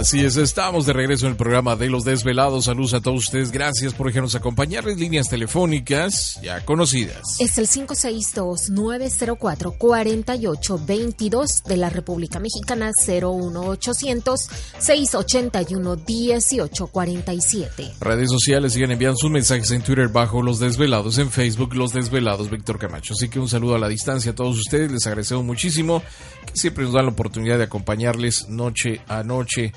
Así es, estamos de regreso en el programa de Los Desvelados. Saludos a todos ustedes. Gracias por dejarnos acompañarles. Líneas telefónicas ya conocidas. Es el 562-904-4822 de la República Mexicana 01800-681-1847. Redes sociales siguen enviando sus mensajes en Twitter bajo Los Desvelados, en Facebook Los Desvelados Víctor Camacho. Así que un saludo a la distancia a todos ustedes. Les agradecemos muchísimo que siempre nos dan la oportunidad de acompañarles noche a noche.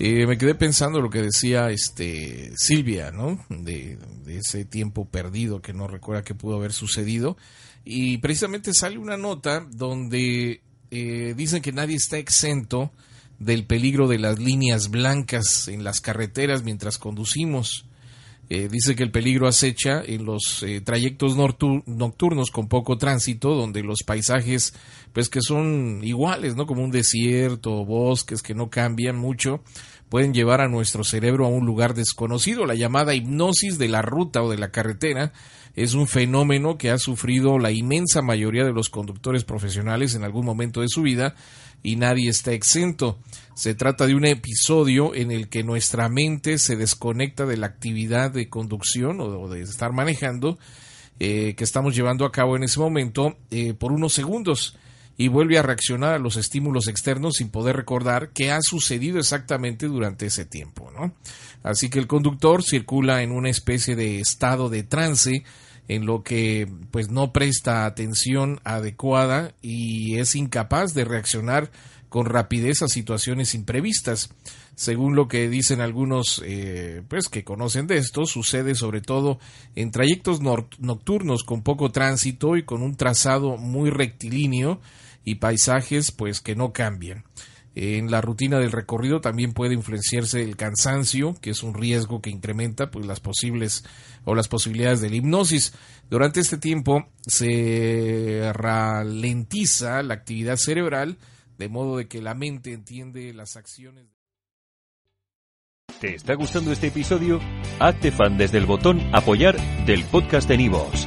Eh, me quedé pensando lo que decía este Silvia, ¿no? De, ese tiempo perdido que no recuerda que pudo haber sucedido. Y precisamente sale una nota donde eh, dicen que nadie está exento del peligro de las líneas blancas en las carreteras mientras conducimos. Eh, dice que el peligro acecha en los trayectos nocturnos con poco tránsito, donde los paisajes, pues que son iguales, ¿no? Como un desierto, bosques que no cambian mucho, pueden llevar a nuestro cerebro a un lugar desconocido. La llamada hipnosis de la ruta o de la carretera es un fenómeno que ha sufrido la inmensa mayoría de los conductores profesionales en algún momento de su vida y nadie está exento. Se trata de un episodio en el que nuestra mente se desconecta de la actividad de conducción o de estar manejando eh, que estamos llevando a cabo en ese momento eh, por unos segundos y vuelve a reaccionar a los estímulos externos sin poder recordar qué ha sucedido exactamente durante ese tiempo, ¿no? Así que el conductor circula en una especie de estado de trance en lo que pues no presta atención adecuada y es incapaz de reaccionar con rapidez a situaciones imprevistas. Según lo que dicen algunos eh, pues que conocen de esto, sucede sobre todo en trayectos nocturnos con poco tránsito y con un trazado muy rectilíneo y paisajes pues que no cambian. En la rutina del recorrido también puede influenciarse el cansancio, que es un riesgo que incrementa pues las posibles o las posibilidades de la hipnosis. Durante este tiempo se ralentiza la actividad cerebral de modo de que la mente entiende las acciones. ¿Te está gustando este episodio? Hazte fan desde el botón apoyar del podcast de Nivos.